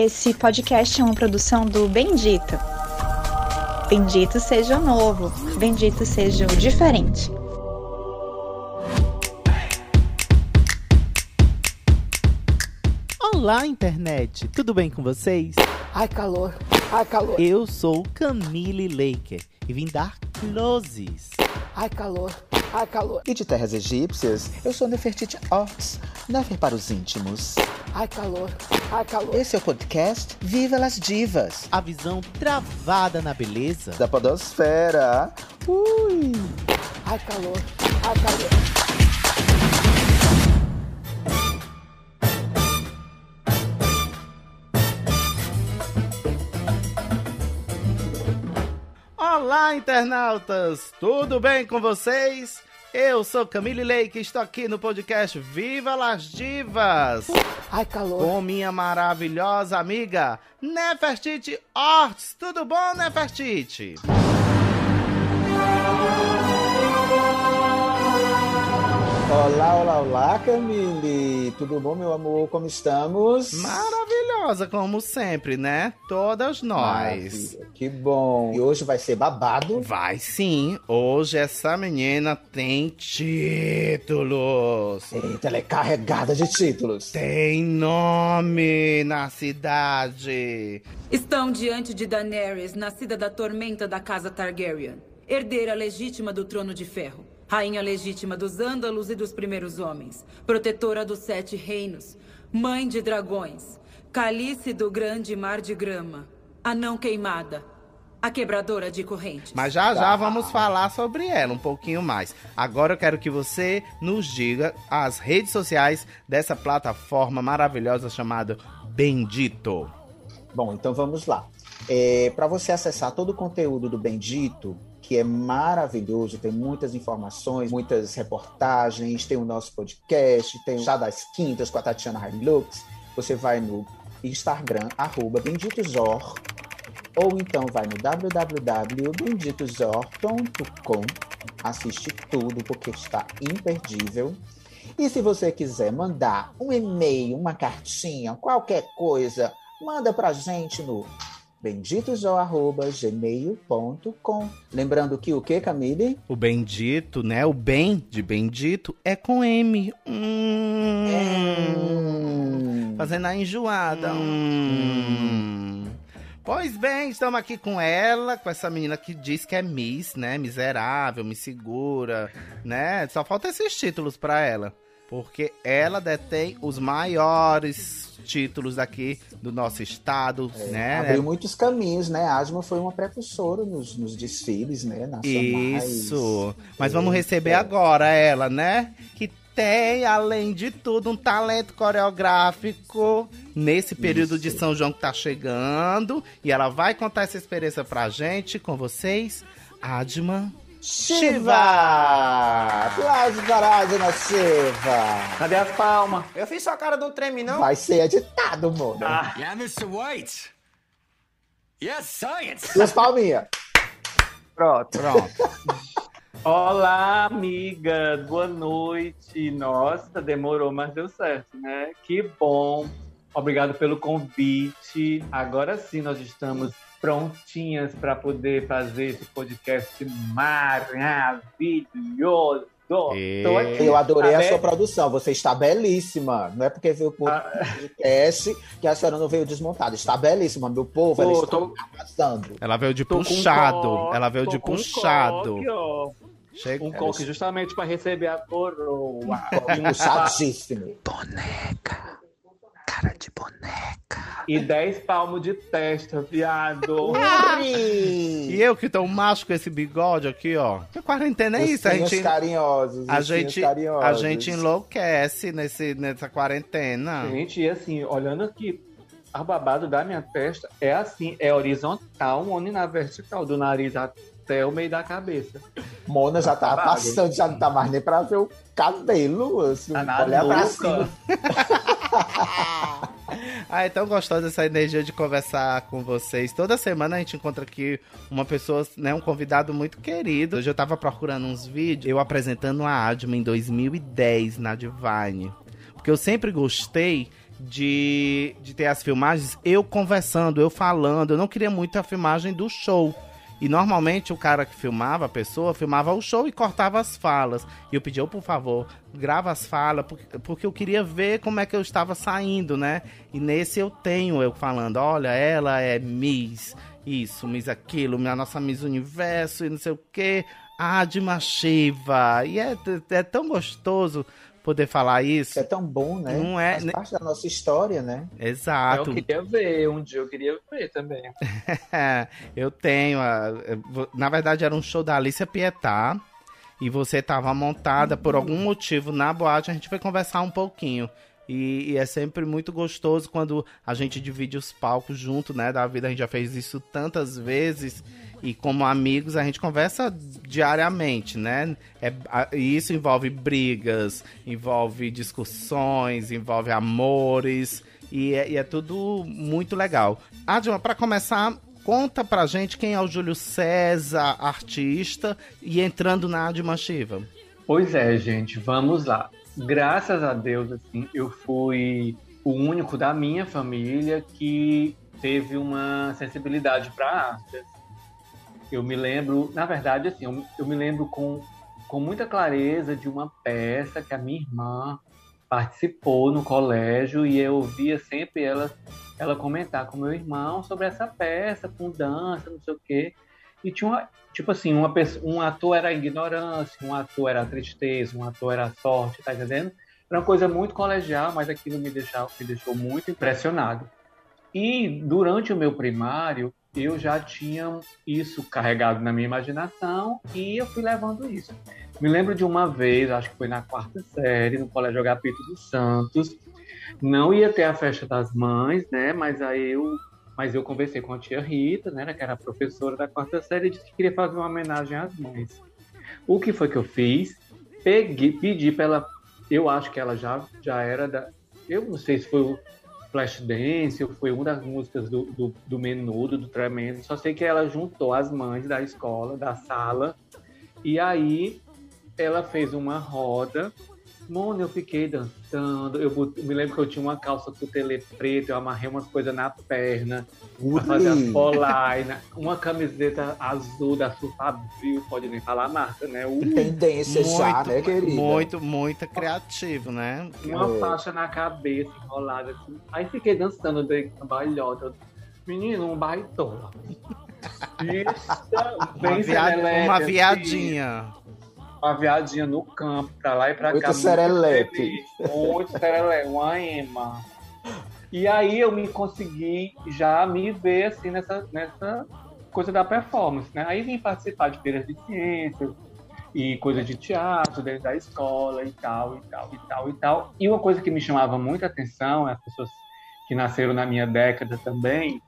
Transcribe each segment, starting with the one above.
Esse podcast é uma produção do Bendito. Bendito seja o novo, bendito seja o diferente. Olá, internet! Tudo bem com vocês? Ai, calor! Ai, calor! Eu sou Camille Laker e vim dar closes. Ai, calor! Ai, calor! E de terras egípcias, eu sou Nefertiti Ox, Nefer para os íntimos. Ai, calor! Ai, calor! Esse é o podcast Viva las Divas. A visão travada na beleza da podosfera. Ui! Ai, calor! Ai, calor! Olá, internautas! Tudo bem com vocês? Eu sou Camille Lake e estou aqui no podcast Viva las Divas! Ai, calor! Com minha maravilhosa amiga Nefertiti Ortiz. Tudo bom, Nefertiti? Olá, olá, olá, Camille! Tudo bom, meu amor? Como estamos? Maravilhosa, como sempre, né? Todas nós. Maravilha, que bom! E hoje vai ser babado? Vai sim! Hoje essa menina tem títulos! Eita, ela é carregada de títulos! Tem nome na cidade! Estão diante de Daenerys, nascida da tormenta da casa Targaryen, herdeira legítima do trono de ferro. Rainha legítima dos Ândalos e dos primeiros homens, protetora dos sete reinos, mãe de dragões, calice do grande mar de grama, a não queimada, a quebradora de correntes. Mas já já vamos falar sobre ela um pouquinho mais. Agora eu quero que você nos diga as redes sociais dessa plataforma maravilhosa chamada Bendito. Bom, então vamos lá. É, Para você acessar todo o conteúdo do Bendito, que é maravilhoso, tem muitas informações, muitas reportagens, tem o nosso podcast, tem o Chá das Quintas com a Tatiana Hilux. Você vai no Instagram, arroba benditosor, ou então vai no www.benditosor.com, assiste tudo porque está imperdível. E se você quiser mandar um e-mail, uma cartinha, qualquer coisa, manda pra gente no benditosó.gmail.com. Lembrando que o que, Camille? O bendito, né? O bem de bendito é com M. Hum, Hum. Fazendo a enjoada. Hum. Pois bem, estamos aqui com ela, com essa menina que diz que é Miss, né? Miserável, me segura, né? Só falta esses títulos pra ela. Porque ela detém os maiores títulos daqui do nosso estado, né? Abriu muitos caminhos, né? A Asma foi uma precursora nos, nos desfiles, né? Nacionais. Isso. Mas vamos É, receber é. agora ela, né? Que tem, além de tudo, um talento coreográfico nesse período de Isso. São João que tá chegando. E ela vai contar essa experiência pra gente, com vocês, Adma. Shiva! Aplausos para a Asma Shiva! Cadê as palmas? Eu fiz só a cara do treme, não? Vai ser editado, mano. Ah. Yeah, Mr. White. Yes, science. Duas palminhas. Pronto. Pronto. Olá, amigas. Boa noite. Nossa, demorou, mas deu certo, né? Que bom. Obrigado pelo convite. Agora sim, nós estamos prontinhas para poder fazer esse podcast maravilhoso. E- Tô aqui. Eu adorei a Tá sua bem? produção. Você está belíssima. Não é porque veio por Ah. podcast que a senhora não veio desmontada. Está belíssima, meu povo. Ela Pô, está tô- arrasando. Ela veio de Tô puxado. coque, Ela veio tô de um puxado. coque. Chega. Um coque justamente para receber a coroa. Puxadíssimo. E 10 palmos de testa, viado. E eu que tô macho com esse bigode aqui, ó. Que quarentena é isso? A gente, carinhosos. a gente, carinhosos. a gente enlouquece nesse, nessa quarentena. Gente, e assim, olhando aqui, a babado da minha testa é assim, é horizontal, um na vertical, do nariz até o meio da cabeça. Mona já tá passando, já não tá mais nem pra ver o cabelo. Assim, Tá na olhar pra cima. Ah, é tão gostosa essa energia de conversar com vocês. Toda semana a gente encontra aqui uma pessoa, né, um convidado muito querido. Hoje eu tava procurando uns vídeos, eu apresentando a Adma em 2010 na Divine. Porque eu sempre gostei de, de ter as filmagens, eu conversando, eu falando. Eu não queria muito a filmagem do show. E normalmente o cara que filmava, a pessoa, filmava o show e cortava as falas. E eu pedi, oh, por favor, grava as falas, porque, eu queria ver como é que eu estava saindo, né? E nesse eu tenho eu falando, olha, ela é Miss, isso, Miss aquilo, a nossa Miss Universo e não sei o quê. Adma Shiva. E é, é tão gostoso poder falar isso. É tão bom, né? Não é, Faz parte da nossa história, né? Exato. Eu queria ver, um dia eu queria ver também. eu tenho. a- Na verdade, era um show da Alicia Pietá. E você estava montada por algum motivo na boate. A gente vai conversar um pouquinho. E, e é sempre muito gostoso quando a gente divide os palcos junto, né? Da vida, a gente já fez isso tantas vezes. E como amigos, a gente conversa diariamente, né? É, a- e isso envolve brigas, envolve discussões, envolve amores. E é, e é tudo muito legal. Adma, para começar, conta pra gente quem é o Júlio César, artista, e entrando na Adma Shiva. Pois é, gente, vamos lá. Graças a Deus, assim, eu fui o único da minha família que teve uma sensibilidade para arte. Eu me lembro, na verdade, assim, eu, eu me lembro com, com muita clareza de uma peça que a minha irmã participou no colégio e eu via sempre ela, ela comentar com meu irmão sobre essa peça, com dança, não sei o quê. E tinha uma, tipo assim, uma pessoa, um ator era a ignorância, um ator era a tristeza, um ator era a sorte, tá entendendo? Era uma coisa muito colegial, mas aquilo me deixou, me deixou muito impressionado. E durante o meu primário, eu já tinha isso carregado na minha imaginação e eu fui levando isso. Me lembro de uma vez, acho que foi na quarta série, no Colégio Agapito dos Santos. Não ia ter a festa das mães, né? Mas aí eu, mas eu conversei com a tia Rita, né? Que era professora da quarta série, e disse que queria fazer uma homenagem às mães. O que foi que eu fiz? Peguei, pedi para ela. Eu acho que ela já, já era da. Eu não sei se foi Flashdance ou foi uma das músicas do, do, do Menudo, do Tremendo. Só sei que ela juntou as mães da escola, da sala, e aí ela fez uma roda. Mano, eu fiquei dançando. Eu bot- me lembro que eu tinha uma calça cutelê preta, eu amarrei umas coisas na perna pra fazer as polainas. Uma camiseta azul da Surfabril, pode nem falar a marca, né? Ui, Tendência já, né, querida? muito, muito criativo, né? uma É. faixa na cabeça enrolada assim. Aí fiquei dançando dei uma bailhota. Menino, um baitola. Isso, Uma, bem via- serelepe, uma assim. Uma viadinha no campo, pra lá e pra Muito cá. serelepe. feliz, Muito serelepe, uma ema. E aí eu me consegui já me ver assim nessa, nessa coisa da performance, né? Aí vim participar de feiras de ciências e coisa de teatro dentro da escola e tal, e tal, e tal, e tal. E uma coisa que me chamava muita atenção, as pessoas que nasceram na minha década também,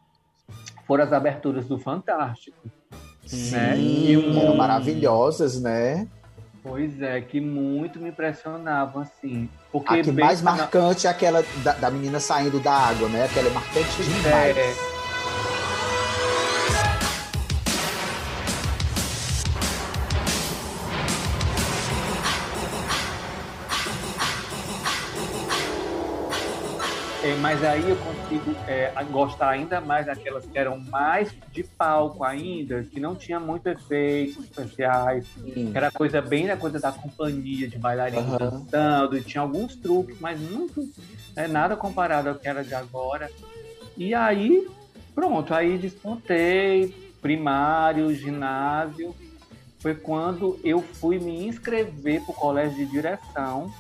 foram as aberturas do Fantástico. né? Sim, E um- maravilhosas, né? Pois é, que muito me impressionavam, assim. Porque A que mais na- marcante é aquela da, da menina saindo da água, né? Aquela é marcante demais. É. mas aí eu consigo é, gostar ainda mais daquelas que eram mais de palco ainda, que não tinha muito efeitos especiais, Sim. que era coisa bem da coisa da companhia de bailarinos Aham. dançando, e tinha alguns truques, mas muito é, nada comparado ao que era de agora. E aí, pronto, aí despontei, primário, ginásio. Foi quando eu fui me inscrever para o colégio de direção.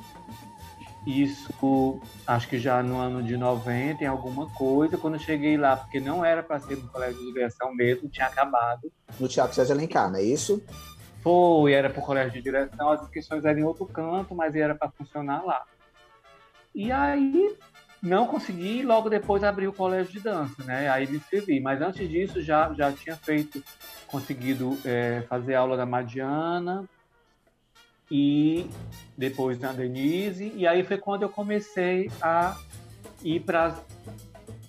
Isso, acho que já no ano de 90, em alguma coisa. Quando eu cheguei lá, porque não era para ser no colégio de direção mesmo, tinha acabado. No Teatro César Alencar, não é isso? Foi, era para o colégio de direção, as inscrições eram em outro canto, mas era para funcionar lá. E aí não consegui, logo depois abri o colégio de dança, né? Aí me inscrevi. Mas antes disso já, já tinha feito, conseguido é, fazer aula da Madiana e depois na Denise. E aí foi quando eu comecei a ir para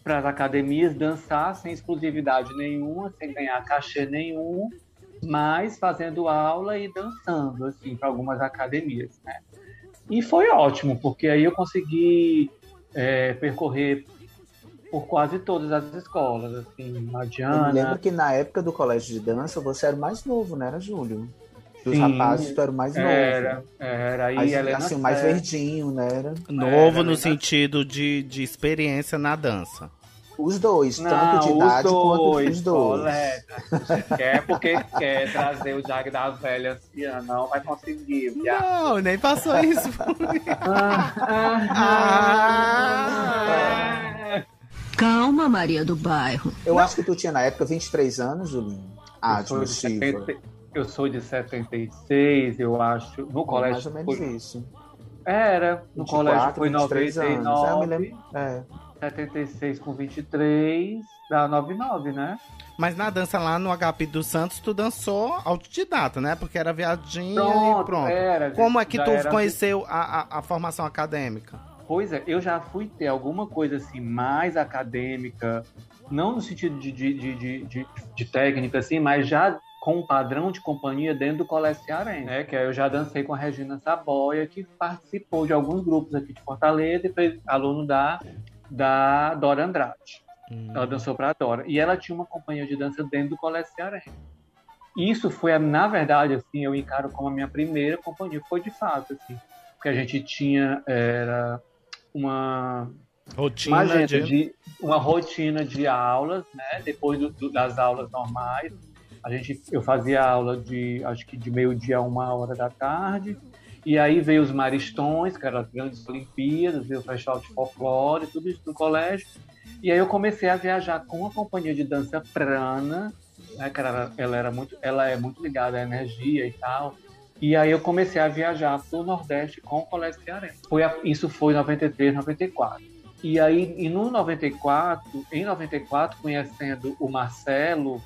as academias dançar sem exclusividade nenhuma, sem ganhar cachê nenhum mas fazendo aula e dançando, assim, para algumas academias, né? E foi ótimo, porque aí eu consegui é, percorrer por quase todas as escolas, assim, Eu Madiana. lembro que na época do colégio de dança você era mais novo, não era, Júlio? Dos Sim, rapazes, tu era o mais novo. Era, era. Aí Mas, Helena assim, o mais verdinho, né? Era Novo Era, no né? sentido de, de experiência na dança. os dois, Não, tanto de os idade quanto dois, os dois. coleta. Quer porque quer trazer o Jag da velha anciã, não vai conseguir. viado. Não, nem passou isso. Ah, ah, Calma, Maria do Bairro. Eu acho que tu tinha na época 23 anos, Julinho. Ah, de admissível. 70 eu sou de 76, eu acho. No É colégio mais ou menos foi- isso. Era, no 24, colégio foi 23 anos. 99, É, eu me lembro. É. 76 com 23, dá 99, né? Mas na dança lá no HP dos Santos, tu dançou autodidata, né? Porque era viadinha e Pronto, pronto. era. Como é que tu era- conheceu a, a, a formação acadêmica? Pois é, eu já fui ter alguma coisa assim mais acadêmica, não no sentido de, de, de, de, de- de técnica, assim, mas já com um padrão de companhia dentro do Colégio Cearense, né? Que aí eu já dancei com a Regina Saboia, que participou de alguns grupos aqui de Fortaleza e foi aluno da, da Dora Andrade. Hum. Ela dançou para a Dora. E ela tinha uma companhia de dança dentro do Colégio Cearense. Isso foi, na verdade, assim, eu encaro como a minha primeira companhia. Foi de fato, assim. Porque a gente tinha era uma, Rotina uma de... de uma rotina de aulas, né? Depois do- do- das aulas normais, a gente eu fazia aula de acho que de meio dia a uma hora da tarde. E aí veio os maristões, que eram as grandes Olimpíadas, veio o festival de folclore, tudo isso no colégio. E aí eu comecei a viajar com a companhia de dança Prana, né, que ela, ela era muito, ela é muito ligada à energia e tal. E aí eu comecei a viajar para o Nordeste com o Colégio Cearense. Foi a- isso foi em 93, 94. E aí, e no 94, em 94, conhecendo o Marcelo,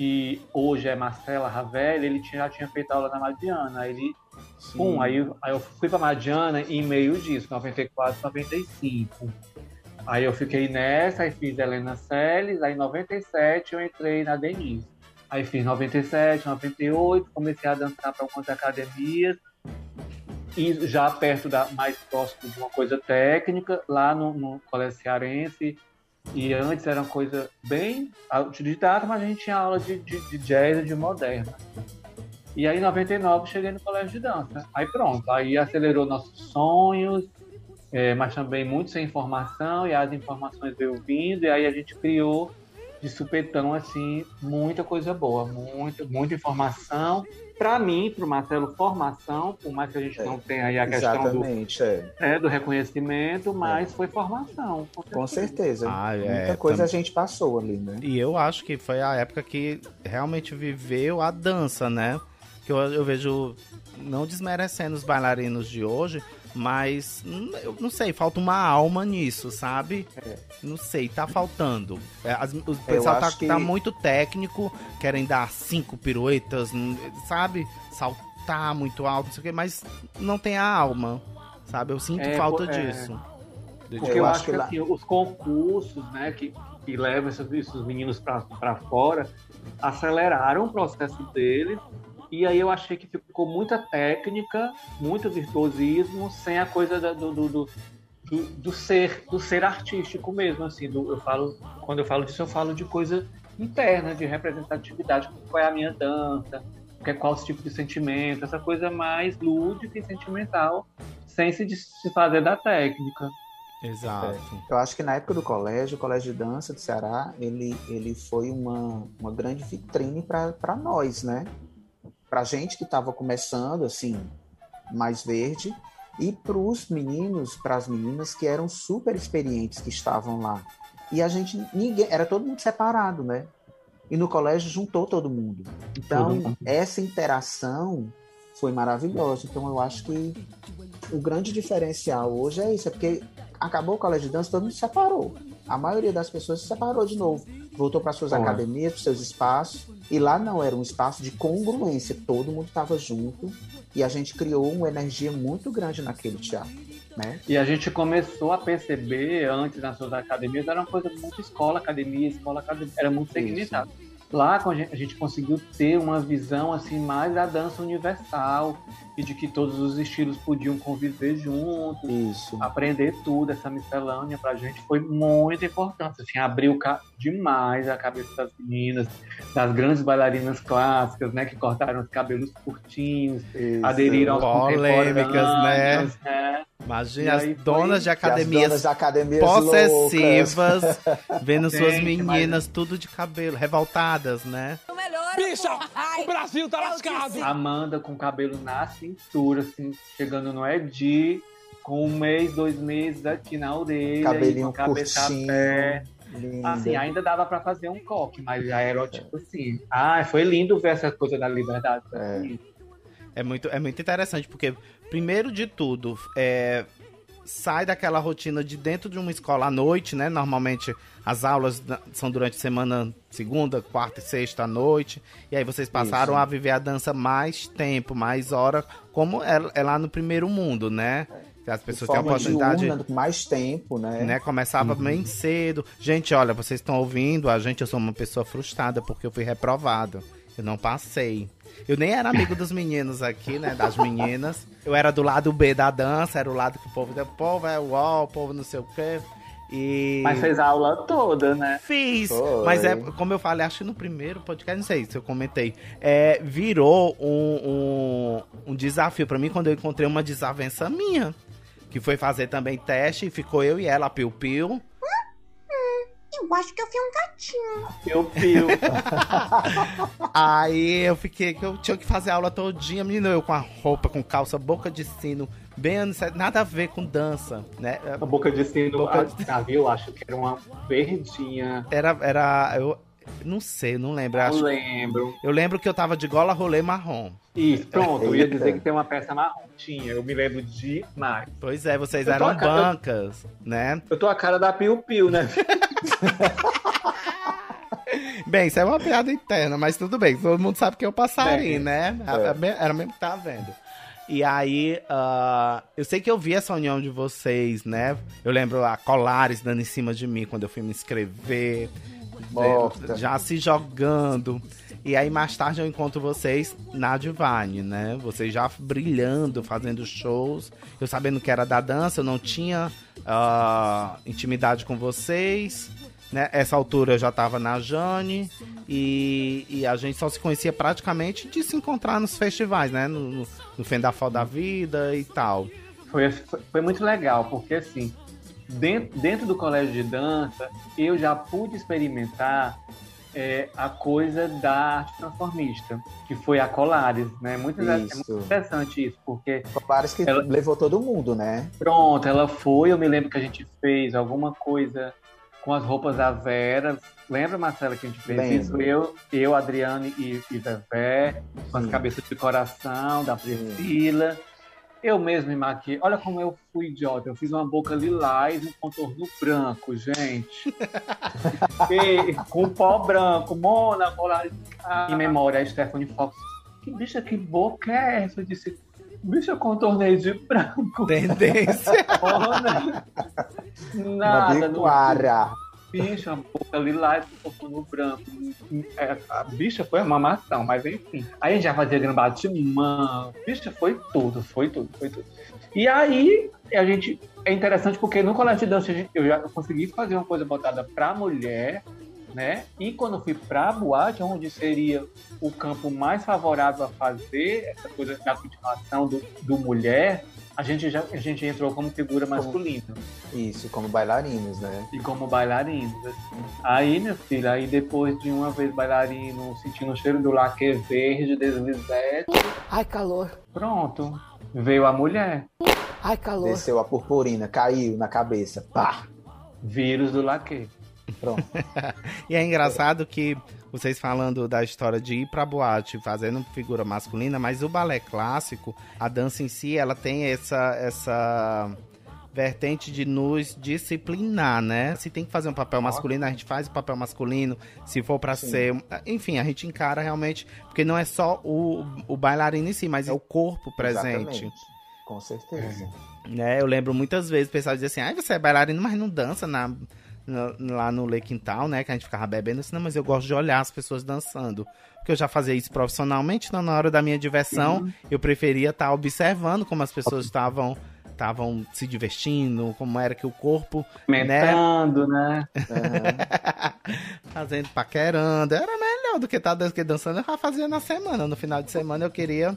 que hoje é Marcela Ravelli, ele tinha- já tinha feito aula na Madiana. Ele, pum, aí, eu- aí eu fui para Madiana em meio disso, 94, 95. Aí eu fiquei nessa, aí fiz Helena Celes, aí em 97 eu entrei na Denise. Aí fiz 97, 98, comecei a dançar para algumas academias, e já perto da mais próximo de uma coisa técnica, lá no, no Colégio Cearense. E antes era uma coisa bem autodidata, mas a gente tinha aula de, de, de jazz e de moderna. E aí, em 99, cheguei no colégio de dança. Aí pronto, aí acelerou nossos sonhos, é, mas também muito sem informação, e as informações veio vindo, e aí a gente criou de supetão, assim, muita coisa boa, muita, muita informação. Para mim, para o Marcelo, formação, por mais que a gente É, não tenha aí a questão do, é. é, do reconhecimento, mas foi formação. Com certeza. Ah, é, Muita coisa tam- a gente passou ali, né? E eu acho que foi a época que realmente viveu a dança, né? Que eu, eu vejo, não desmerecendo os bailarinos de hoje, mas hum, eu não sei, falta uma alma nisso, sabe? É. Não sei, tá faltando. É, as- o pessoal tá, que- tá muito técnico, querem dar cinco piruetas, sabe? Saltar muito alto, não sei o quê, mas não tem a alma, sabe? Eu sinto É, falta é. disso. Porque Eu eu, acho que, lá- assim, os concursos, né, que, que levam esses, esses meninos para fora, aceleraram o processo deles. E aí eu achei que ficou muita técnica, muito virtuosismo, sem a coisa da- do, do, do, do- ser, do ser artístico mesmo, assim. do- eu falo, quando eu falo disso, eu falo de coisa interna, de representatividade, qual é a minha dança, que- qual o tipo de sentimento, essa coisa mais lúdica e sentimental, sem se, se fazer da técnica. Exato. Eu acho que na época do colégio, o Colégio de Dança do Ceará, ele, ele foi uma, uma grande vitrine para nós, né? Para gente que estava começando, assim, mais verde, e para os meninos, para as meninas que eram super experientes que estavam lá. E a gente, ninguém, era todo mundo separado, né? E no colégio juntou todo mundo. Então, essa interação foi maravilhosa. Então, eu acho que o grande diferencial hoje é isso, é porque acabou o colégio de dança, todo mundo se separou. A maioria das pessoas se separou de novo. Voltou para suas Bom, academias, para seus espaços. E lá não, era um espaço de congruência. Todo mundo estava junto. E a gente criou uma energia muito grande naquele teatro. Né? E a gente começou a perceber, antes nas suas academias, era uma coisa muito escola, academia, escola, academia, era muito segmentado. Lá a gente, a gente conseguiu ter uma visão assim mais da dança universal e de que todos os estilos podiam conviver juntos, Isso. aprender tudo, essa miscelânea pra gente foi muito importante. Assim, abriu demais a cabeça das meninas, das grandes bailarinas clássicas, né? Que cortaram os cabelos curtinhos, Isso. aderiram aos Polêmicas, contemporâneos, né? Imagina E as foi donas de academias donas de academias possessivas, vendo suas Gente, mas- meninas tudo de cabelo, revoltadas, né? Bicha, o Brasil tá lascado. Amanda com o cabelo na cintura, assim, chegando no Edi, com um mês, dois meses aqui na orelha, Cabelinho com a cabeça curtinho. a pé. Assim, ainda dava pra fazer um coque, mas já era tipo assim. Ah, foi lindo ver essa coisa da liberdade. É. É muito, é muito interessante, porque, primeiro de tudo, é, sai daquela rotina de dentro de uma escola à noite, né? Normalmente as aulas são durante a semana, segunda, quarta e sexta à noite. E aí vocês passaram Isso. a viver a dança mais tempo, mais hora, como é, é lá no primeiro mundo, né? As pessoas têm a oportunidade. diurna, com mais tempo, né? Né, começava bem cedo. Gente, olha, vocês estão ouvindo, a gente, eu sou uma pessoa frustrada porque eu fui reprovado. Eu não passei. Eu nem era amigo dos meninos aqui, né? Das meninas. Eu era do lado B da dança, era o lado que o povo deu, povo é uau, o povo não sei o quê. E. Mas fez a aula toda, né? Fiz, Foi. mas é como eu falei, acho que no primeiro podcast, não sei se eu comentei, é, virou um, um, um desafio pra mim quando eu encontrei uma desavença minha, que foi fazer também teste e ficou eu e ela, a Piu Piu. Eu acho que eu fui um gatinho. Piu, piu. Aí eu fiquei que eu tinha que fazer aula todinha, menino, eu com a roupa, com calça, boca de sino, bem anos 70, nada a ver com dança, né? A boca de sino, Boca ah, viu? Acho que era uma verdinha. Era, era, eu não sei, não lembro. Eu Acho, lembro. eu lembro que eu tava de gola rolê marrom. Isso, pronto. Eu ia dizer que tem uma peça marrom. Tinha, eu me lembro demais. Pois é, vocês Eu eram cara- bancas, né? Eu tô a cara da Piu Piu, né? Bem, isso é uma piada interna, mas tudo bem. Todo mundo sabe que é o passarinho, É. né? É. Era mesmo que tava vendo. E aí, ah, eu sei que eu vi essa união de vocês, né? Eu lembro a Colares dando em cima de mim quando eu fui me inscrever. Morta. Já se jogando. E aí, mais tarde, eu encontro vocês na Divine, né? Vocês já brilhando, fazendo shows. Eu sabendo que era da dança, eu não tinha ah, intimidade com vocês. Né? Essa altura eu já tava na Jane. E, e a gente só se conhecia praticamente de se encontrar nos festivais, né? No, no, no Fendafal da Vida e tal. Foi, foi, foi muito legal, porque assim, dentro, dentro do colégio de dança, eu já pude experimentar é, a coisa da arte transformista, que foi a Colares, né? Muito, é muito interessante isso, porque Vários que Ela- levou todo mundo, né? Pronto, ela foi. Eu me lembro que a gente fez alguma coisa com as roupas da Vera. Lembra, Marcela, que a gente fez Lembro. isso? Eu, eu Adriane e, e Vevé, com as Sim. cabeças de coração da Priscila. Eu mesmo me maquiei. Olha como eu fui idiota. Eu fiz uma boca lilás e um contorno branco, gente. E, com pó branco, Mona, Polaris. Em memória, a Stephanie Fox. Que bicha, que boca é essa? Eu disse, bicha, eu contornei de branco. Tendência. Mona. Uma Nada. no- biquara. Bicha, a boca lilás com contorno branco. É, a bicha foi uma mação, mas enfim. Aí a gente já fazia gramado de mão. Bicha, foi tudo, foi tudo, foi tudo. E aí, a gente. É interessante porque no colégio de dança eu já consegui fazer uma coisa botada pra mulher, né? E quando fui pra boate, onde seria o campo mais favorável a fazer essa coisa da continuação do, do mulher, a gente, já, a gente entrou como figura masculina Isso, como bailarinos, né? e como bailarinos. assim. Aí, meu filho, aí depois de uma vez bailarino, sentindo o cheiro do laque verde, deslizete, Ai, calor. pronto, veio a mulher. Ai, calor. Desceu a purpurina, caiu na cabeça. Pá! Vírus do laque. Pronto. E é engraçado que vocês falando da história de ir pra boate fazendo figura masculina, mas o balé clássico, a dança em si, ela tem essa essa vertente de nos disciplinar, né? Se tem que fazer um papel masculino, a gente faz o papel masculino. Se for pra Sim. ser, enfim, a gente encara realmente, porque não é só o, o bailarino em si, mas é o corpo presente. Exatamente. Com certeza. né? Eu lembro muitas vezes o pessoal dizer assim, ai, você é bailarino, mas não dança na, lá no Lake Quintal, né? Que a gente ficava bebendo assim, não, mas eu gosto de olhar as pessoas dançando. Porque eu já fazia isso profissionalmente, então na hora da minha diversão, eu preferia estar observando como as pessoas estavam estavam se divertindo, como era que o corpo, né? Comentando, né? Fazendo paquerando. Era melhor do que estar dan- que dançando, eu já fazia na semana. No final de semana eu queria.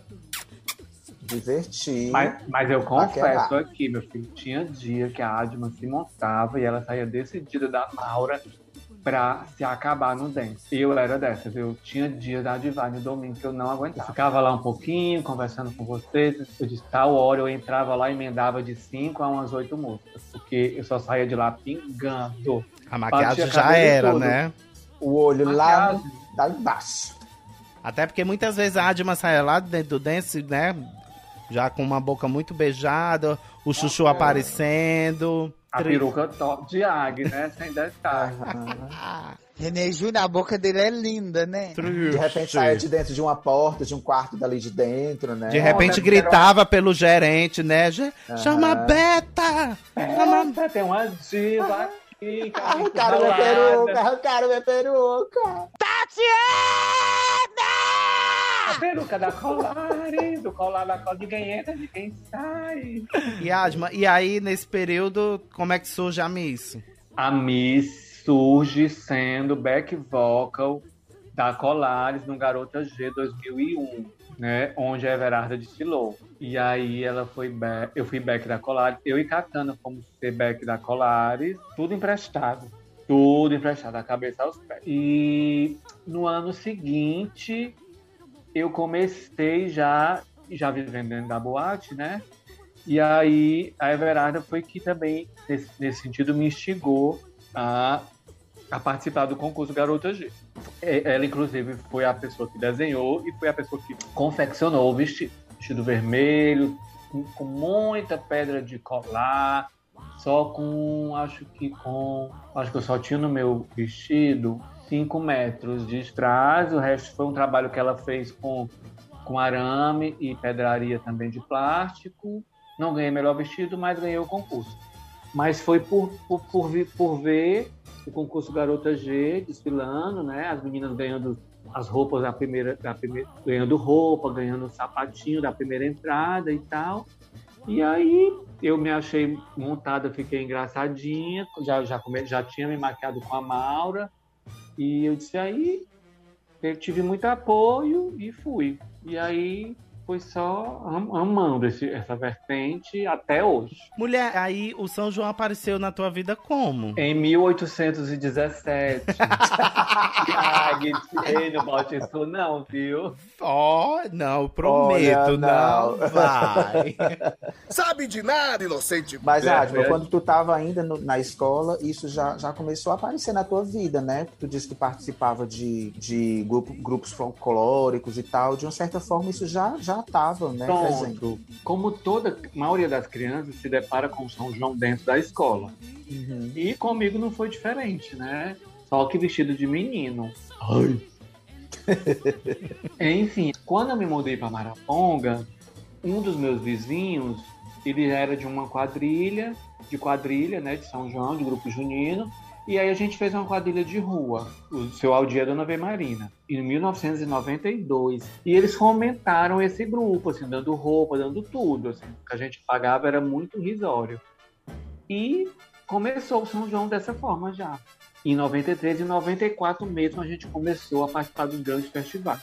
Divertir. Mas, mas eu confesso aqui, meu filho, tinha dia que a Adma se montava e ela saía decidida da Maura pra se acabar no dance. Eu era dessas, eu tinha dia da Divine no domingo que eu não aguentava. Eu ficava lá um pouquinho, conversando com vocês, eu disse, tal hora eu entrava lá e emendava de 5 a umas 8 músicas, porque eu só saía de lá pingando. A maquiagem já era, todo. né? O olho lá, lá embaixo. Até porque muitas vezes a Adma saia lá dentro do dance, né? Já com uma boca muito beijada, o chuchu aparecendo. A peruca top de águia, né? Sem detalhe. René Júnior, a boca dele é linda, né? De repente saia de dentro de uma porta, de um quarto dali de dentro, né? De repente Olha, gritava pelo gerente, né? "Ge- Chama a. Beta! Nossa, tem uma diva aqui. que tá Arrancaram minha peruca, arrancaram minha peruca. A peruca da Colares, do colar da Colares, ninguém entra, ninguém sai. E Adma, e aí nesse período, como é que surge a Miss? A Miss surge sendo back vocal da Colares no Garota G 2001, né? Onde a Everarda desfilou. E aí ela foi back, eu fui back da Colares, eu e Katana fomos ser back da Colares, tudo emprestado. Tudo emprestado, da cabeça aos pés. E no ano seguinte, eu comecei já, já vivendo dentro da boate, né? E aí a Everarda foi que também, nesse, nesse sentido, me instigou a, a participar do concurso Garota G. E- Ela, inclusive, foi a pessoa que desenhou e foi a pessoa que confeccionou o vestido. Vestido vermelho, com, com muita pedra de colar, só com, acho que com, acho que eu só tinha no meu vestido 5 metros de strass, o resto foi um trabalho que ela fez com, com arame e pedraria também de plástico. Não ganhei melhor vestido, mas ganhei o concurso. Mas foi por, por, por, por ver o concurso Garota G desfilando, né? As meninas ganhando as roupas da primeira, da primeira, ganhando roupa, ganhando sapatinho da primeira entrada e tal. E aí eu me achei montada, fiquei engraçadinha, já, já, já tinha me maquiado com a Maura. E eu disse aí, eu tive muito apoio e fui. E aí foi só am- amando esse, essa vertente até hoje. Mulher, aí o São João apareceu na tua vida como? Em 1817. Ai, não bote isso não, viu? Ó, não, prometo, Olha, não. não. vai. Sabe de nada, inocente. Mas, Adma, é. quando tu tava ainda no- na escola, isso já, já começou a aparecer na tua vida, né? Tu disse que participava de, de grupo- grupos folclóricos e tal. De uma certa forma, isso já já tava, né? Pronto. Como toda a maioria das crianças se depara com São João dentro da escola. Uhum. E comigo não foi diferente, né? Só que vestido de menino. Ai. Enfim, quando eu me mudei para Maraponga, um dos meus vizinhos, ele era de uma quadrilha, de quadrilha, né, de São João, de grupo junino, e aí a gente fez uma quadrilha de rua, o seu Aldia Dona V Marina, em 1992. E eles fomentaram esse grupo, assim, dando roupa, dando tudo, assim, o que a gente pagava era muito risório. E começou o São João dessa forma já. Em 93 e 94 mesmo a gente começou a participar dos grandes festivais.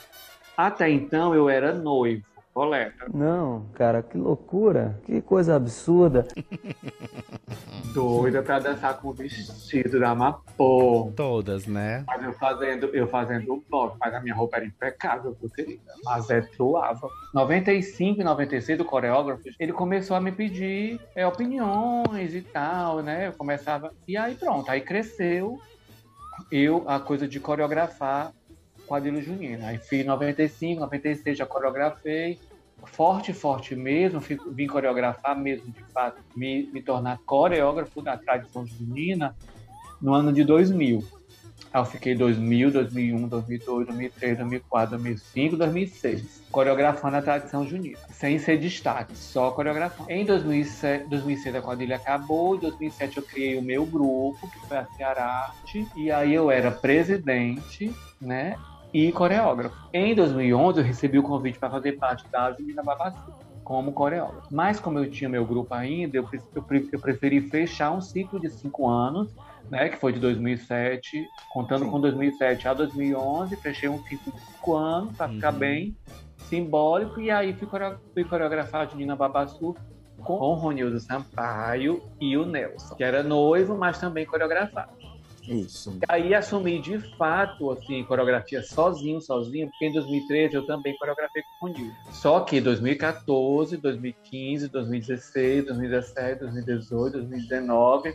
Até então eu era noivo, coleta. Não, cara, que loucura. Que coisa absurda. Doida pra dançar com o vestido da Mapô. Todas, né? Mas eu fazendo, eu fazendo o bloco, mas a minha roupa era impecável, querida? Mas é truava. 95 e 96, o coreógrafo, ele começou a me pedir é, opiniões e tal, né? Eu começava. E aí pronto, aí cresceu eu a coisa de coreografar quadrilha junina. Aí fiz 95, 96, já coreografei. Forte, forte mesmo, fui- vim coreografar mesmo, de fato, me, me tornar coreógrafo da tradição junina no ano de 2000. Aí eu fiquei 2000, 2001, 2002, 2003, 2004, 2005, 2006, coreografando a tradição junina, sem ser destaque, só coreografando. Em 2007, 2006 a quadrilha acabou, em 2007 eu criei o meu grupo, que foi a Ceararte, e aí eu era presidente, né, e coreógrafo. Em 2011 eu recebi o convite para fazer parte da Junina Babassu como coreógrafo. Mas como eu tinha meu grupo ainda, eu, eu, eu preferi fechar um ciclo de cinco anos né, que foi de 2007, contando Sim. com 2007 a 2011, fechei um ciclo de cinco anos para uhum. ficar bem simbólico, e aí fui, fui coreografar a Junina Babassu com o Ronildo Sampaio e o Nelson, que era noivo, mas também coreografado. Isso. E aí assumi de fato, assim, coreografia sozinho, sozinho, porque em 2013 eu também coreografei com o Ronildo. Só que 2014, 2015, 2016, 2017, 2018, 2019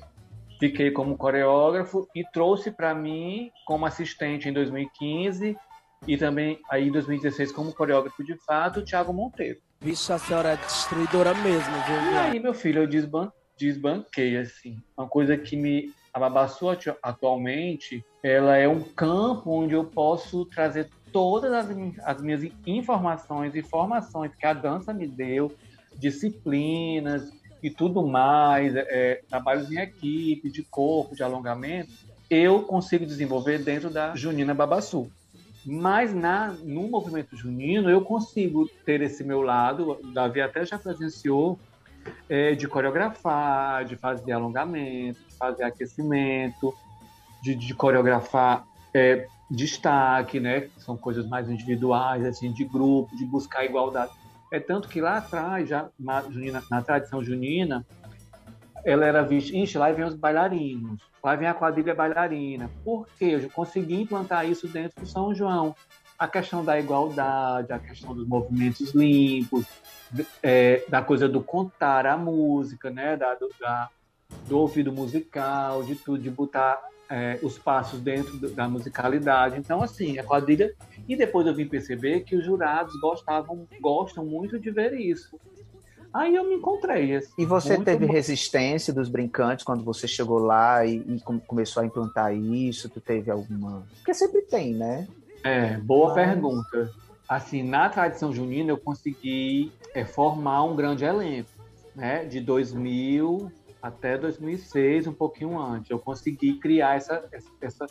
fiquei como coreógrafo e trouxe para mim como assistente em 2015 e também aí em 2016 como coreógrafo de fato o Thiago Monteiro. Vixe, a senhora é destruidora mesmo, viu? E aí, meu filho, eu desban desbanquei, assim. Uma coisa que me ababaçou atualmente, ela é um campo onde eu posso trazer todas as, as minhas informações e formações que a dança me deu, disciplinas, e tudo mais, é, trabalhos em equipe, de corpo, de alongamento, eu consigo desenvolver dentro da Junina Babassu. Mas na, no movimento junino eu consigo ter esse meu lado, o Davi até já presenciou, é, de coreografar, de fazer alongamento, de fazer aquecimento, de, de coreografar é, destaque, né? São coisas mais individuais, assim, de grupo, de buscar igualdade. É tanto que lá atrás, já na, junina, na tradição junina, ela era vista, ixi, lá vem os bailarinos, lá vem a quadrilha bailarina. Por quê? Eu consegui implantar isso dentro do São João. A questão da igualdade, a questão dos movimentos limpos, é, da coisa do contar a música, né? Da, do, da, do ouvido musical, de tudo, de botar é, os passos dentro da musicalidade. Então, assim, a quadrilha. E depois eu vim perceber que os jurados gostavam, gostam muito de ver isso. Aí eu me encontrei. Assim, e você teve bom. resistência dos brincantes quando você chegou lá e, e, começou a implantar isso? Tu teve alguma. Porque sempre tem, né? É, boa Mas... pergunta. Assim, na tradição junina eu consegui é, formar um grande elenco, né? De 2000 até 2006, um pouquinho antes. Eu consegui criar essa, essa,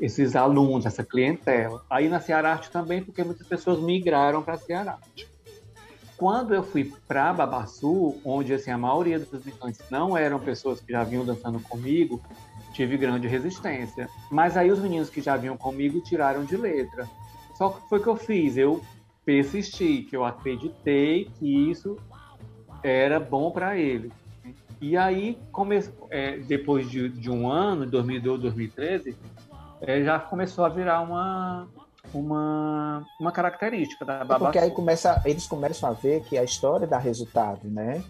esses alunos, essa clientela. Aí na Ceararte também, porque muitas pessoas migraram para a Ceararte. Quando eu fui para Babassu, onde assim, a maioria dos visitantes não eram pessoas que já vinham dançando comigo, tive grande resistência. Mas aí os meninos que já vinham comigo tiraram de letra. Só que foi que eu fiz, eu persisti, que eu acreditei que isso era bom para eles. E aí, come, é, depois de, de, um ano, 2012, 2013, é, já começou a virar uma, uma, uma característica da Babassu. É porque aí começa, eles começam a ver que a história dá resultado, né?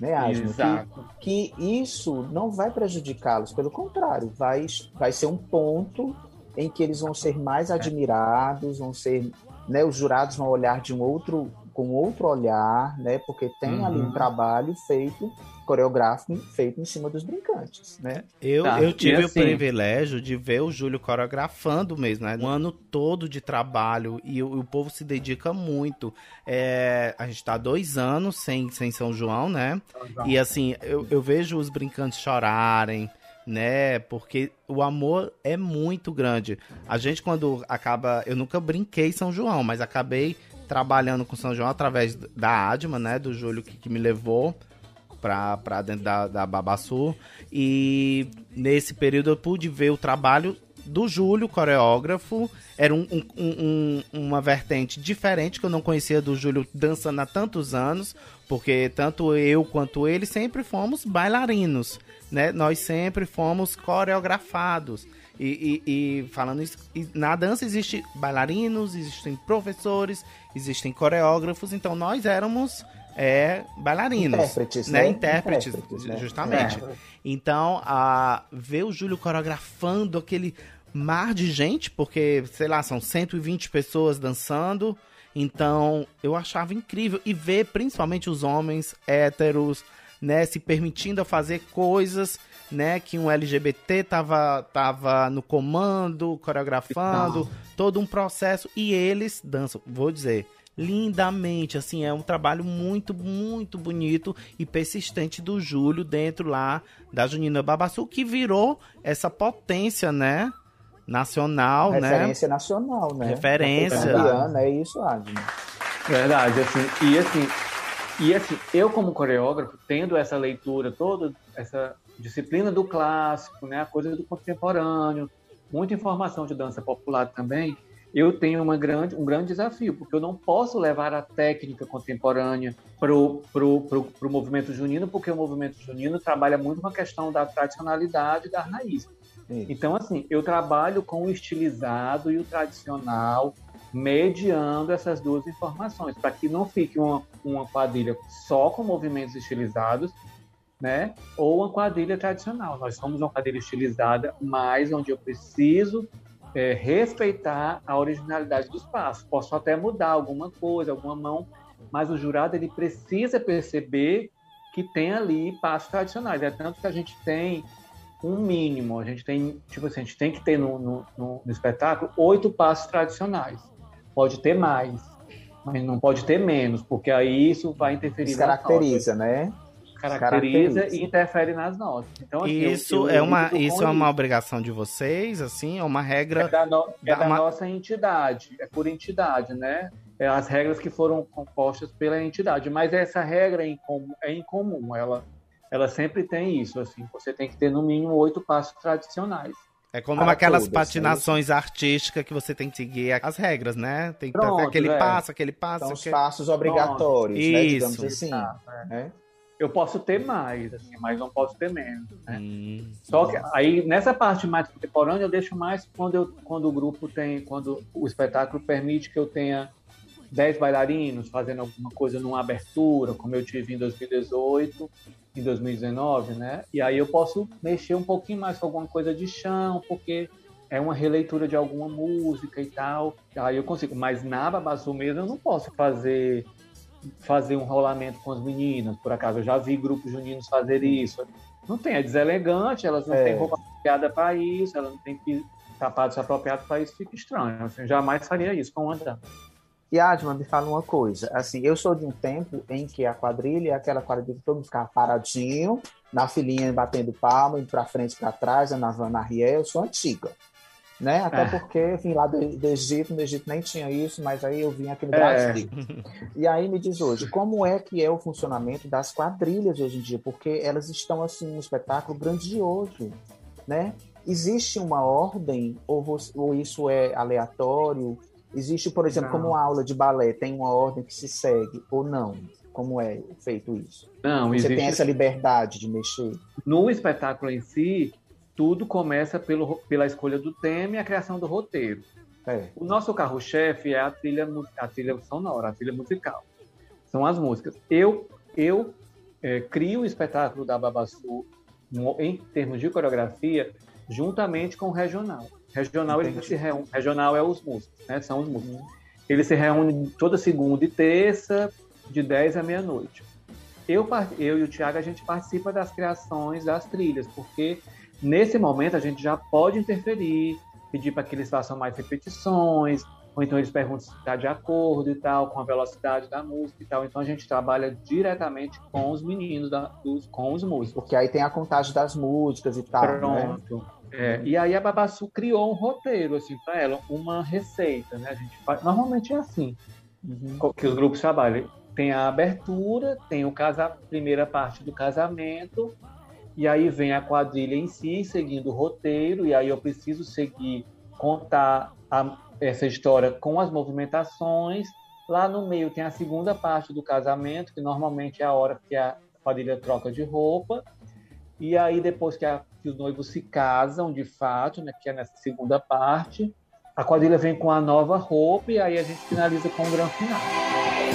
Né, Asmo? Exato. Que, que isso não vai prejudicá-los, pelo contrário, vai, vai ser um ponto em que eles vão ser mais é. admirados, vão ser, né, os jurados vão olhar de um outro com outro olhar, né? Porque tem uhum. ali um uhum. trabalho feito coreográfico feito em cima dos brincantes, né? Eu, tá. eu tive assim... o privilégio de ver o Júlio coreografando mesmo, né? Um ano todo de trabalho e o, o povo se dedica muito. É, a gente está dois anos sem, sem São João, né? E assim, eu, eu vejo os brincantes chorarem, né? Porque o amor é muito grande. A gente, quando acaba. Eu nunca brinquei São João, mas acabei trabalhando com São João através da Adma, né? Do Júlio que, que me levou pra, pra dentro da, da Babassu. E nesse período eu pude ver o trabalho do Júlio, coreógrafo. Era um, um, um, uma vertente diferente que eu não conhecia do Júlio dançando há tantos anos, porque tanto eu quanto ele sempre fomos bailarinos, né? Nós sempre fomos coreografados. E, e, e, falando isso, na dança existe bailarinos, existem professores, existem coreógrafos, então nós éramos é, bailarinos. Intérpretes, né? né? Intérpretes, Intérpretes né? justamente. É. Então, a, ver o Júlio coreografando aquele mar de gente, porque, sei lá, são 120 pessoas dançando. Então, eu achava incrível. E ver principalmente os homens héteros, né, se permitindo a fazer coisas né, que um LGBT tava, tava no comando, coreografando, todo um processo, e eles dançam, vou dizer, lindamente, assim, é um trabalho muito, muito bonito e persistente do Júlio dentro lá da Junina Babassu, que virou essa potência, né, nacional, né? Referência nacional, né? Referência. É isso, Adne. Verdade, assim, e assim, e assim, eu como coreógrafo, tendo essa leitura toda, essa disciplina do clássico, né, a coisa do contemporâneo, muita informação de dança popular também, eu tenho uma grande, um grande desafio, porque eu não posso levar a técnica contemporânea para o pro, pro, pro movimento junino, porque o movimento junino trabalha muito com a questão da tradicionalidade da raiz. Então, assim, eu trabalho com o estilizado e o tradicional, mediando essas duas informações, para que não fique uma, uma quadrilha só com movimentos estilizados, né? Ou uma quadrilha tradicional. Nós somos uma quadrilha estilizada, mas onde eu preciso é, respeitar a originalidade dos passos. Posso até mudar alguma coisa, alguma mão, mas o jurado ele precisa perceber que tem ali passos tradicionais. É tanto que a gente tem um mínimo, a gente tem, tipo assim, a gente tem que ter no, no, no, no espetáculo oito passos tradicionais. Pode ter mais, mas não pode ter menos, porque aí isso vai interferir nas caracteriza, notas. né? Caracteriza, Caracteriza. e interfere nas notas. Então, assim, eu- Isso eu é uma, isso é uma obrigação de vocês, assim, é uma É regra. da, no- é da da ma- nossa entidade, é por entidade, né? É as regras que foram compostas pela entidade, mas essa regra é incomum, é incomum ela, ela sempre tem isso, assim, você tem que ter no mínimo oito passos tradicionais. É como Para aquelas todas, patinações artísticas que você tem que seguir as regras, né? Tem que Pronto, ter aquele é. passo, aquele passo. São os aquele- passos obrigatórios, né? Isso. Digamos assim. né? Eu posso ter mais, assim, mas não posso ter menos, né? Hum. Só que aí nessa parte mais contemporânea eu deixo mais quando, eu, quando o grupo tem, quando o espetáculo permite que eu tenha 10 bailarinos fazendo alguma coisa numa abertura, como eu tive em 2018, em 2019, né? E aí eu posso mexer um pouquinho mais com alguma coisa de chão, porque é uma releitura de alguma música e tal. Aí eu consigo, mas na Babassu mesmo eu não posso fazer fazer um rolamento com as meninas, por acaso. Eu já vi grupos juninos fazer isso. Não tem, é deselegante, elas não É. têm roupa apropriada para isso, elas não têm que sapatos apropriados para isso, fica estranho. Assim, eu jamais faria isso com uma dama. E Adma, me fala uma coisa. Assim, eu sou de um tempo em que a quadrilha é aquela quadrilha que todo mundo ficava paradinho, na filinha batendo palma, indo pra frente e pra trás, na Havana Riel. Eu sou antiga. Né? Até É. porque vim lá do, do Egito, no Egito nem tinha isso, mas aí eu vim aqui no É. Brasil. E aí me diz hoje, como é que é o funcionamento das quadrilhas hoje em dia? Porque elas estão assim num espetáculo grandioso, né? Existe uma ordem ou, ou isso é aleatório? Existe, por exemplo, Não. como uma aula de balé, tem uma ordem que se segue ou não? Como é feito isso? Não, Você existe tem essa liberdade de mexer? no espetáculo em si, tudo começa pelo, pela escolha do tema e a criação do roteiro. É. O nosso carro-chefe é a trilha, a trilha sonora, a trilha musical. São as músicas. Eu, eu eh, crio o espetáculo da Babassu no- em termos de coreografia juntamente com o regional. Regional, ele Entendi. se reúne, regional é os músicos, né? São os músicos. Ele se reúne toda segunda e terça, de 10 à meia-noite. Eu, eu e o Thiago, a gente participa das criações das trilhas, porque nesse momento a gente já pode interferir, pedir para que eles façam mais repetições, ou então eles perguntam se está de acordo e tal, com a velocidade da música e tal. Então a gente trabalha diretamente com os meninos, da- dos, com os músicos. Porque aí tem a contagem das músicas e tal, né? É, e aí a Babassu criou um roteiro assim para ela, uma receita, né? A gente faz, normalmente é assim Uhum. que os grupos trabalham. Tem a abertura, tem o casa, primeira parte do casamento, e aí vem a quadrilha em si, seguindo o roteiro, e aí eu preciso seguir, contar a- essa história com as movimentações. Lá no meio tem a segunda parte do casamento, que normalmente é a hora que a quadrilha troca de roupa. E aí, depois que, a- que os noivos se casam, de fato, né, que é nessa segunda parte, a quadrilha vem com a nova roupa e aí a gente finaliza com o grande final.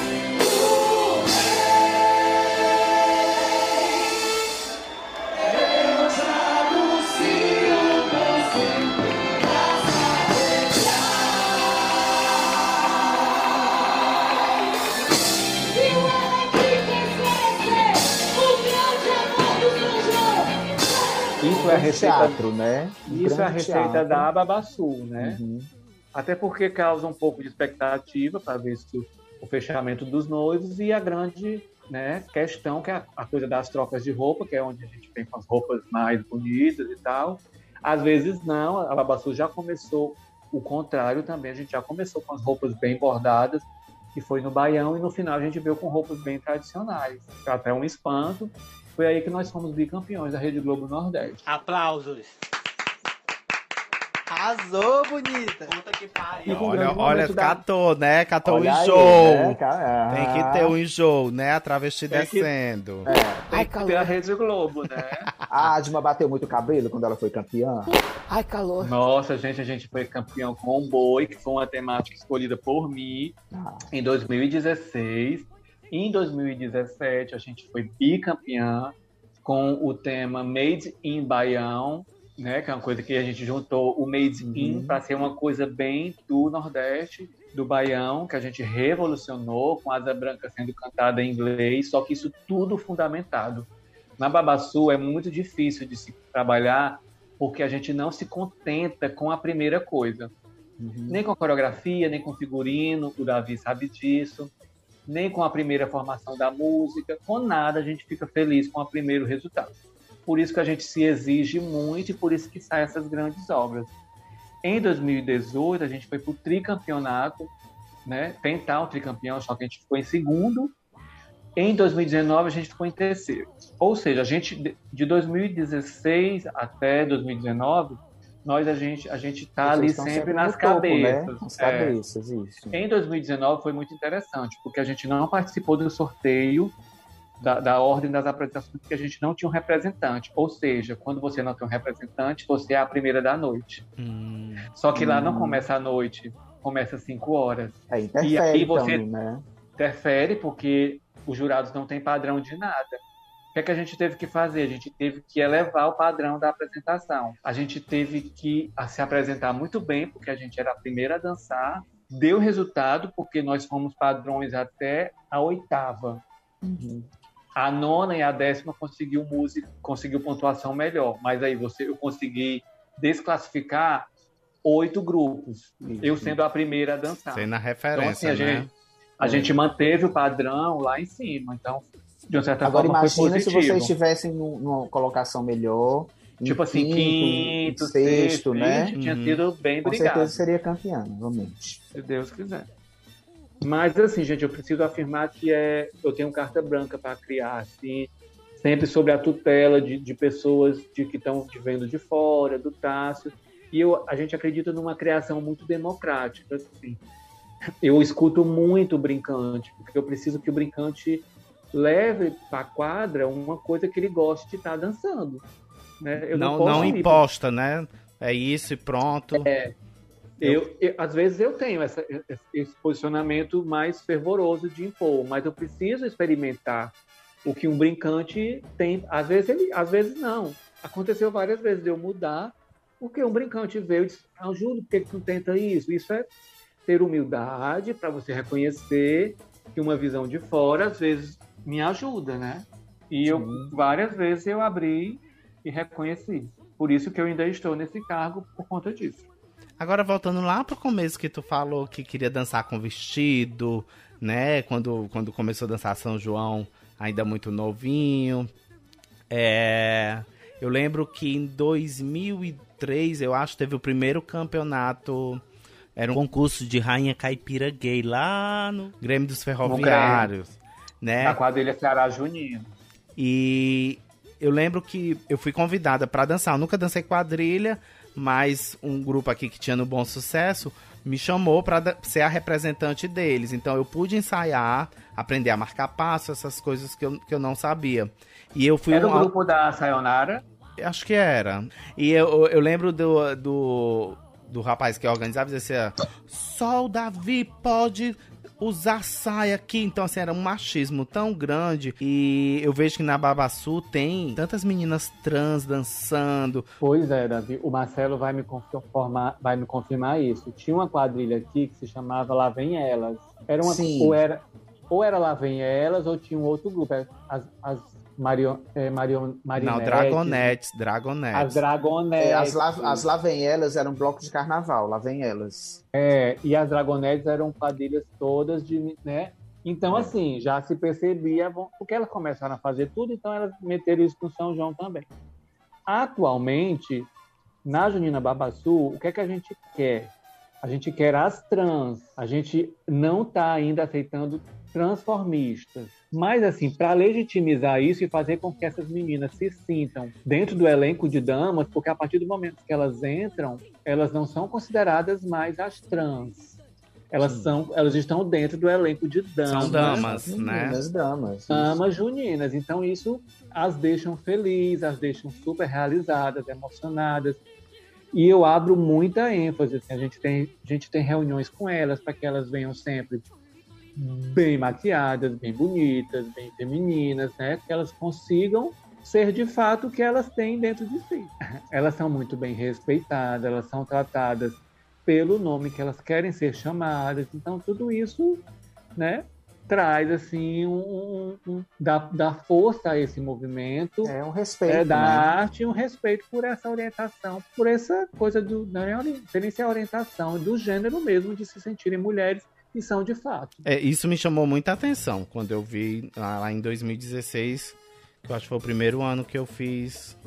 Grande receita- teatro, né? Um Isso é a receita teatro. da Babaçu, né? Uhum. Até porque causa um pouco de expectativa para ver se o, o fechamento dos noivos e a grande né, questão, que é a, a coisa das trocas de roupa, que é onde a gente vem com as roupas mais bonitas e tal. Às vezes não, a Babaçu já começou o contrário também, a gente já começou com as roupas bem bordadas, que foi no Baião, e no final a gente veio com roupas bem tradicionais. Até um espanto. Foi aí que nós fomos bicampeões da Rede Globo Nordeste. Aplausos. Arrasou, bonita. Puta que pariu. o Olha, olha, da- catou, né? Catou o enjoo. né? Tem que ter um enjoo, né? A travesti Tem que- descendo. É. Tem Ai, que ter a calor. Rede Globo, né? A Adma bateu muito cabelo quando ela foi campeã. Ai, calor. Nossa, gente, a gente foi campeão com o Boi, que foi uma temática escolhida por mim Ah. em 2016. Em 2017, a gente foi bicampeã com o tema Made in Baião, né? Que é uma coisa que a gente juntou o Made in Uhum. para ser uma coisa bem do Nordeste, do Baião, que a gente revolucionou, com Asa Branca sendo cantada em inglês, só que isso tudo fundamentado. Na Babaçu é muito difícil de se trabalhar porque a gente não se contenta com a primeira coisa. Nem com a coreografia, nem com o figurino, o Davi sabe disso, nem com a primeira formação da música, com nada a gente fica feliz com o primeiro resultado. Por isso que a gente se exige muito e por isso que saem essas grandes obras. Em 2018, a gente foi para o tricampeonato, né? tentar o tricampeão, só que a gente ficou em segundo. Em 2019, a gente ficou em terceiro. Ou seja, a gente de- de 2016 até 2019, nós a gente a gente está Vocês ali sempre nas topo, né? cabeças. Nas É. cabeças, isso. Em 2019 foi muito interessante, porque a gente não participou do sorteio da, da ordem das apresentações, porque a gente não tinha um representante. Ou seja, quando você não tem um representante, você é a primeira da noite. Hum. Só que lá não Hum. começa à noite, começa às 5 horas. É, interfere, E aí você- então, né? Interfere porque os jurados não têm padrão de nada. O que, é que a gente teve que fazer? A gente teve que elevar o padrão da apresentação. A gente teve que ah, se apresentar muito bem, porque a gente era a primeira a dançar. Deu resultado, porque nós fomos padrões até a oitava. A nona e a décima conseguiu música, conseguiu pontuação melhor. Mas aí você, eu consegui desclassificar oito grupos. Eu sendo a primeira a dançar. Sendo a Então, referência, assim, a, né? gente, a gente manteve o padrão lá em cima. Então, de uma certa Agora forma, foi imagina se vocês estivessem num- numa colocação melhor. Tipo assim, quinto, sexto, sexto, né? gente, tinha Uhum. sido bem Com brigado, certeza seria campeã, novamente. se Deus quiser. Mas assim, gente, eu preciso afirmar que é, eu tenho carta branca para criar, assim, sempre sobre a tutela de, de pessoas de, que estão vivendo de fora, do Tássio. E eu, a gente acredita numa criação muito democrática. Assim. Eu escuto muito o brincante, porque eu preciso que o brincante leve para a quadra uma coisa que ele goste de estar dançando. Né? Eu não, não ir imposta, né? É isso e pronto. É. Eu, eu- às vezes eu tenho essa- esse posicionamento mais fervoroso de impor, mas eu preciso experimentar o que um brincante tem. Às vezes ele, às vezes não. Aconteceu várias vezes de eu mudar, porque um brincante veio e disse: ah, Júlio, por que que tu tenta isso? Isso é ter humildade para você reconhecer que uma visão de fora às vezes me ajuda, né? E eu várias vezes eu abri e reconheci. Por isso que eu ainda estou nesse cargo por conta disso. Agora, voltando lá pro começo que tu falou que queria dançar com vestido, né? Quando, quando começou a dançar São João, ainda muito novinho. É, eu lembro que em 2003, eu acho, teve o primeiro campeonato. Era um concurso de rainha caipira gay lá no Grêmio dos Ferroviários, né? Na quadrilha Ceará Junino. E eu lembro que eu fui convidada para dançar. Eu nunca dancei quadrilha, mas um grupo aqui que tinha no Bom Sucesso me chamou para ser a representante deles. Então eu pude ensaiar, aprender a marcar passo, essas coisas que eu, que eu não sabia. E eu fui Era o um- grupo da Sayonara. Acho que era. E eu, eu lembro do, do, do rapaz que organizava e dizia assim: só o Davi pode usar saia aqui. Então, assim, era um machismo tão grande. E eu vejo que na Babaçu tem tantas meninas trans dançando. Pois é, Davi. O Marcelo vai me confirmar, vai me confirmar isso. Tinha uma quadrilha aqui que se chamava Lá Vem Elas. Era uma, Sim. ou era ou era Lá Vem Elas ou tinha um outro grupo. As, as Mario, é, Mario, Não, Dragonettes, Dragonettes. As Dragonettes. É, as, la, as Lá Vem Elas eram bloco de carnaval, Lá Vem Elas. É, e as Dragonettes eram quadrilhas todas de, né? Então, É. assim, já se percebia, porque elas começaram a fazer tudo, então elas meteram isso no São João também. Atualmente, na Junina Babaçu, o que é que a gente quer? A gente quer as trans. A gente não está ainda aceitando transformistas. Mas, assim, para legitimizar isso e fazer com que essas meninas se sintam dentro do elenco de damas, porque a partir do momento que elas entram, elas não são consideradas mais as trans. Elas, são, elas estão dentro do elenco de damas. São damas, né? Meninas, damas. Damas juninas. Então, isso as deixam felizes, as deixam super realizadas, emocionadas. E eu abro muita ênfase. assim, a, gente tem, a gente tem reuniões com elas para que elas venham sempre bem maquiadas, bem bonitas, bem femininas, né? Que elas consigam ser de fato o que elas têm dentro de si. Elas são muito bem respeitadas, elas são tratadas pelo nome que elas querem ser chamadas. Então, tudo isso, né? Traz assim um, um, um dá, dá força a esse movimento, É um respeito. é, da né? arte um respeito por essa orientação, por essa coisa do não é ori- nem se é orientação, do gênero mesmo de se sentirem mulheres e são de fato. É, isso me chamou muita atenção quando eu vi lá, lá em 2016, que eu acho que foi o primeiro ano que eu fiz.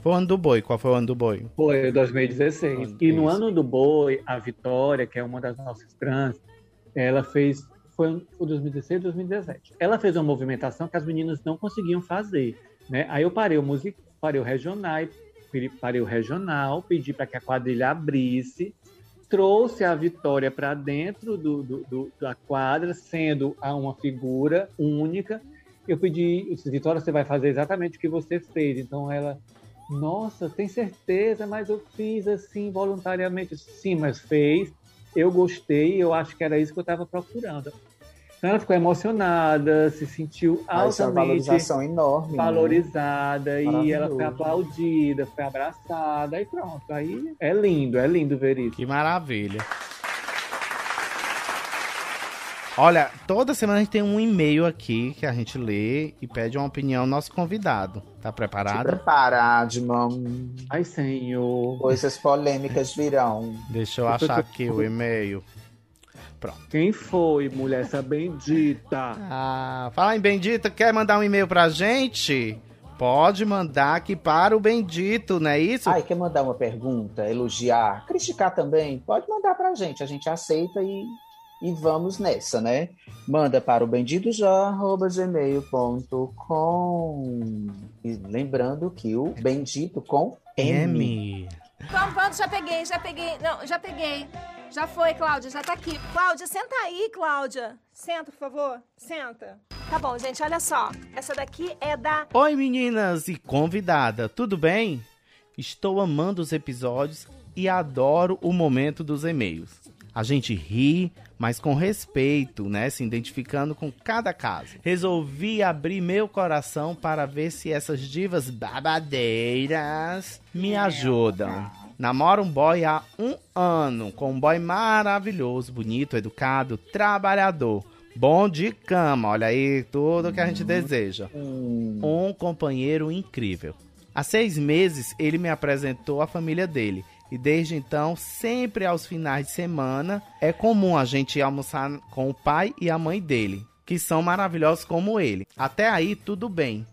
Foi o ano do boi. Qual foi o ano do boi? Foi 2016. E no ano do boi, a Vitória, que é uma das nossas trans, ela fez. Foi, foi 2016, 2017. Ela fez uma movimentação que as meninas não conseguiam fazer. Né? Aí eu parei o music, parei o regional, parei o regional, pedi para que a quadrilha abrisse, trouxe a Vitória para dentro do, do- do- da quadra, sendo uma figura única. Eu pedi, eu disse, Vitória, você vai fazer exatamente o que você fez. Então ela nossa, tem certeza, mas eu fiz assim voluntariamente. Sim, mas fez. Eu gostei, eu acho que era isso que eu estava procurando. Então ela ficou emocionada, se sentiu Mas é uma altamente valorização enorme. né? valorizada e ela foi aplaudida, foi abraçada e pronto. Aí é lindo, é lindo ver isso. Que maravilha. Olha, toda semana a gente tem um e-mail aqui que a gente lê e pede uma opinião ao nosso convidado. Tá preparado? prepara, Adman. Ai, senhor. Coisas polêmicas virão. Deixa eu achar aqui o e-mail. Quem foi, mulher, essa bendita? Ah, fala em Bendito, quer mandar um e-mail pra gente? Pode mandar aqui para o Bendito, não é isso? Ai, quer mandar uma pergunta, elogiar, criticar também? Pode mandar pra gente, a gente aceita e, e vamos nessa, né? Manda para o benditojá.gmail.com E lembrando que o bendito com M. M. Vamos, vamos, já peguei, já peguei. Não, já peguei. Já foi, Cláudia, já tá aqui. Cláudia, senta aí, Cláudia. Senta, por favor. Senta. Tá bom, gente, olha só. Essa daqui é da. Oi meninas e convidada, tudo bem? Estou amando os episódios e adoro o momento dos e-mails. A gente ri, mas com respeito, né? Se identificando com cada caso. Resolvi abrir meu coração para ver se essas divas babadeiras me ajudam. Namoro um boy há um ano, com um boy maravilhoso, bonito, educado, trabalhador. Bom de cama, olha aí tudo que a gente deseja. Um companheiro incrível. Há seis meses ele me apresentou a família dele. E desde então, sempre aos finais de semana, é comum a gente almoçar com o pai e a mãe dele, que são maravilhosos como ele. Até aí, tudo bem.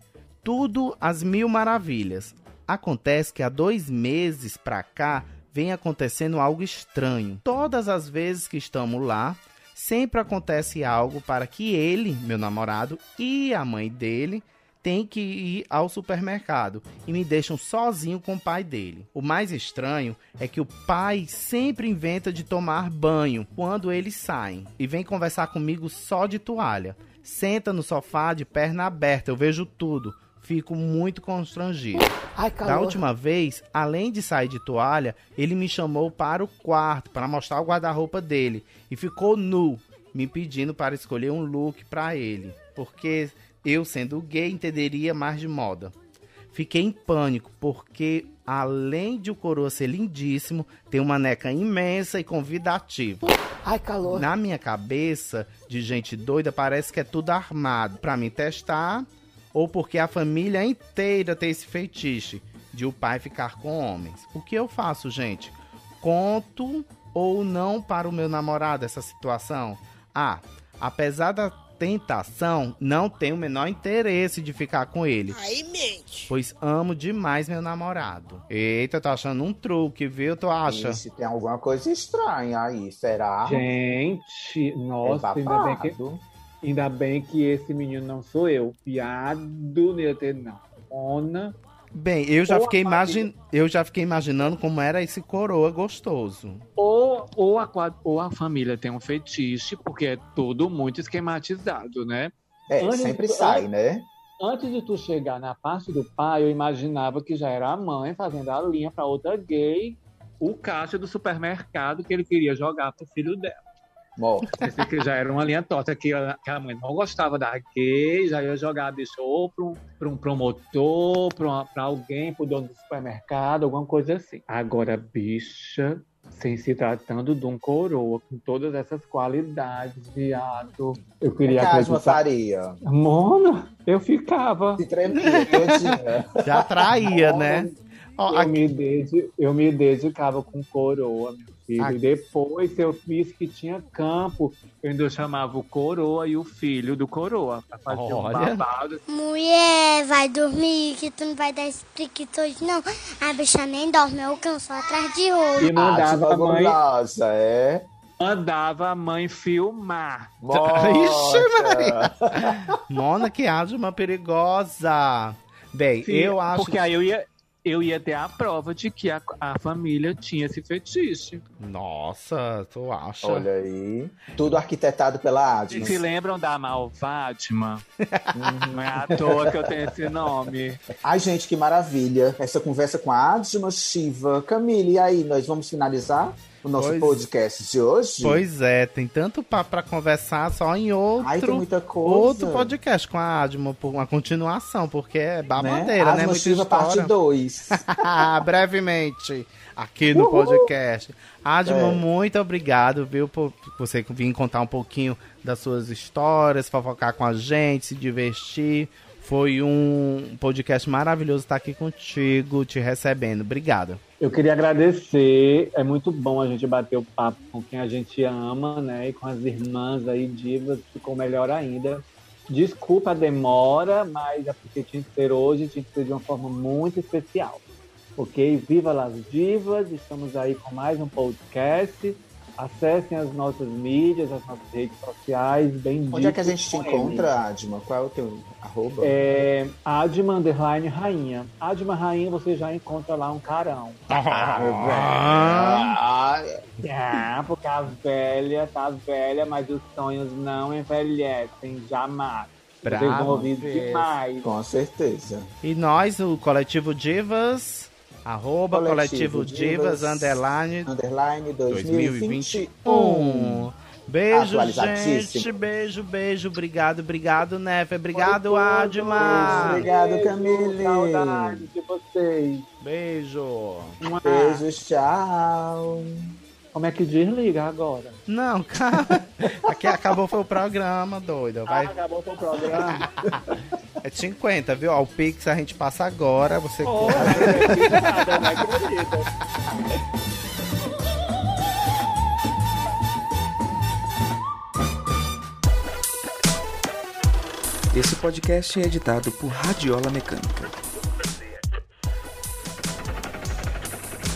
Tudo às mil maravilhas. Acontece que há dois meses pra cá vem acontecendo algo estranho. Todas as vezes que estamos lá, sempre acontece algo para que ele, meu namorado, e a mãe dele têm que ir ao supermercado e me deixam sozinho com o pai dele. O mais estranho é que o pai sempre inventa de tomar banho quando eles saem e vem conversar comigo só de toalha. Senta no sofá de perna aberta, eu vejo tudo. Fico muito constrangido. Ai, Da última vez, além de sair de toalha, ele me chamou para o quarto para mostrar o guarda-roupa dele e ficou nu, me pedindo para escolher um look para ele, porque eu, sendo gay, entenderia mais de moda. Fiquei em pânico, porque além de o coroa ser lindíssimo, tem uma neca imensa e convidativa. Ai, calor. Na minha cabeça, de gente doida, parece que é tudo armado para me testar ou porque a família inteira tem esse feitiço de o pai ficar com homens. O que eu faço, gente? Conto ou não para o meu namorado essa situação? Ah, apesar da tentação, não tenho o menor interesse de ficar com ele. Aí mente. Pois amo demais meu namorado. Eita, tô achando um truque, viu? Tu acha? Se tem alguma coisa estranha aí, será? Gente, nossa, É ainda bem, que. Ainda bem que esse menino não sou eu. Piado não ia ter, não. Ona. Bem, eu já, fiquei imagin... eu já fiquei imaginando como era esse coroa gostoso. Ou, ou, a, ou a família tem um fetiche, porque é tudo muito esquematizado, né? É, Antes sempre sai, né? Antes de tu chegar na parte do pai, eu imaginava que já era a mãe fazendo a linha para outra gay, o caixa do supermercado que ele queria jogar pro filho dela. Morto. Pensei que já era uma linha torta, que a, que a mãe não gostava da gay, já ia jogar a bicha ou para um, pra um promotor, para alguém, pro dono do supermercado, alguma coisa assim. Agora, bicha, sem se tratando de um coroa, com todas essas qualidades, viado, eu queria Casma acreditar. faria. Mona, eu ficava. Se tremia todinha. Já atraía, né? Eu, eu me dedicava com coroa, meu E depois eu fiz que tinha campo. Eu ainda chamava o coroa e o filho do coroa. Pra fazer um Olha. babado. Mulher, vai dormir, que tu não vai dar esse priquito hoje, não. A bicha nem dorme, eu canso atrás de E olho. mandava Ah, a mãe, gulosa, é? mandava a mãe filmar. Ixi, Morta. Mona, que uma perigosa. Bem, Filha, eu acho. Porque aí eu ia, eu ia ter a prova de que a, a família tinha esse fetiche. Nossa, tu acha? Olha aí. Tudo arquitetado pela Vocês Admas. se lembram da Malvátima? Não é à toa que eu tenho esse nome. Ai, gente, que maravilha. Essa conversa com a Adma Shiva. Camille, e aí, nós vamos finalizar o nosso Pois- podcast de hoje? Pois é, tem tanto papo pra conversar só em outro, Ai, outro podcast com a Admo, por uma continuação, porque é babadeira, né? Adma Muita Shiva parte história. 2. Brevemente, aqui no podcast. Admo, É. muito obrigado, viu, por você vir contar um pouquinho das suas histórias, fofocar com a gente, se divertir. Foi um podcast maravilhoso estar aqui contigo, te recebendo. Obrigado. Eu queria agradecer. É muito bom a gente bater o papo com quem a gente ama, né? E com as irmãs aí, divas, ficou melhor ainda. Desculpa a demora, mas é porque tinha que ser hoje, tinha que ser de uma forma muito especial. Ok? Viva las divas! Estamos aí com mais um podcast. Acessem as nossas mídias, as nossas redes sociais. Bem Onde é que a gente te encontra, Adma? Qual é o teu arroba? É, Adma Underline Rainha. Adma Rainha, você já encontra lá um carão. Ah, Ah, porque a velha tá velha, mas os sonhos não envelhecem jamais. Vocês Bravo, vão ouvir demais. com certeza. E nós, o Coletivo Divas, arroba Coletivo, Coletivo Divas, Divas, underline Underline 2021. 2021. Beijo, gente. Beijo, beijo. Obrigado, obrigado, Neve. Obrigado, Adma. Obrigado, Beijo, Camille. Saudade de vocês. Beijo. Beijos, tchau. Como é que desliga agora? Não, cara. Aqui acabou foi o programa, doida. Ah, Vai. acabou com o programa. É 50, viu? Ó, o Pix a gente passa agora. Você. Não acredito nada, não acredito. Esse podcast é editado por Radiola Mecânica.